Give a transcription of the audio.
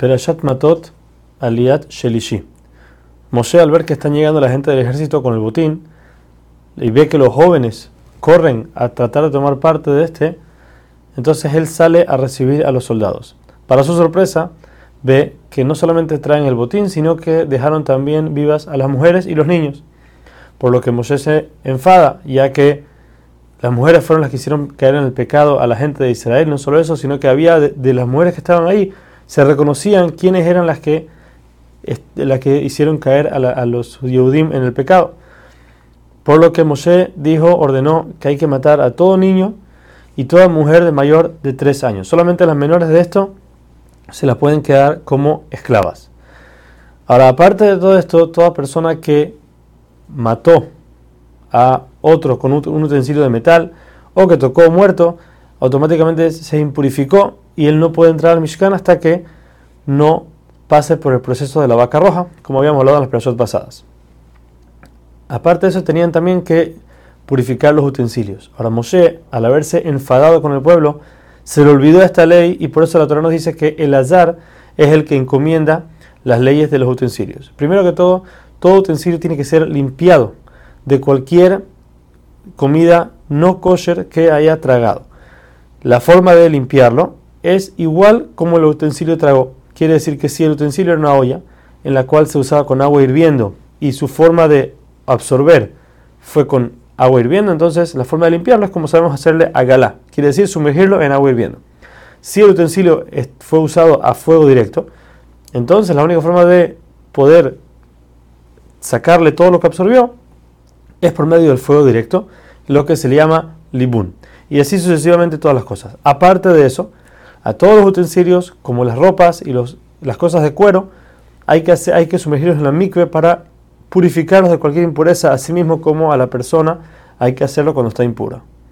Perashat Matot Aliat Shelishi. Moshe, al ver que están llegando la gente del ejército con el botín y ve que los jóvenes corren a tratar de tomar parte de este, entonces él sale a recibir a los soldados. Para su sorpresa, ve que no solamente traen el botín, sino que dejaron también vivas a las mujeres y los niños. Por lo que Moshe se enfada, ya que las mujeres fueron las que hicieron caer en el pecado a la gente de Israel. No solo eso, sino que había de, las mujeres que estaban ahí, se reconocían quiénes eran las que, las que hicieron caer a, los Yehudim en el pecado. Por lo que Moshe dijo, ordenó que hay que matar a todo niño y toda mujer de mayor de tres años. Solamente las menores de esto se las pueden quedar como esclavas. Ahora, aparte de todo esto, toda persona que mató a otro con un utensilio de metal o que tocó muerto, automáticamente se impurificó y él no puede entrar al Mishkan hasta que no pase por el proceso de la vaca roja, como habíamos hablado en las personas pasadas. Aparte de eso, tenían también que purificar los utensilios. Ahora Moshe, al haberse enfadado con el pueblo, se le olvidó esta ley y por eso la Torah nos dice que el azar es el que encomienda las leyes de los utensilios. Primero que todo, todo utensilio tiene que ser limpiado de cualquier comida no kosher que haya tragado. La forma de limpiarlo es igual como el utensilio tragó. Quiere decir que si el utensilio era una olla en la cual se usaba con agua hirviendo y su forma de absorber fue con agua hirviendo, entonces la forma de limpiarlo es como sabemos hacerle a galá, quiere decir sumergirlo en agua hirviendo. Si el utensilio fue usado a fuego directo, entonces la única forma de poder sacarle todo lo que absorbió es por medio del fuego directo, lo que se le llama libún. Y así sucesivamente todas las cosas. Aparte de eso, a todos los utensilios, como las ropas y los, las cosas de cuero, hay que, hay que sumergirlos en la mikve para purificarlos de cualquier impureza, así mismo como a la persona hay que hacerlo cuando está impura.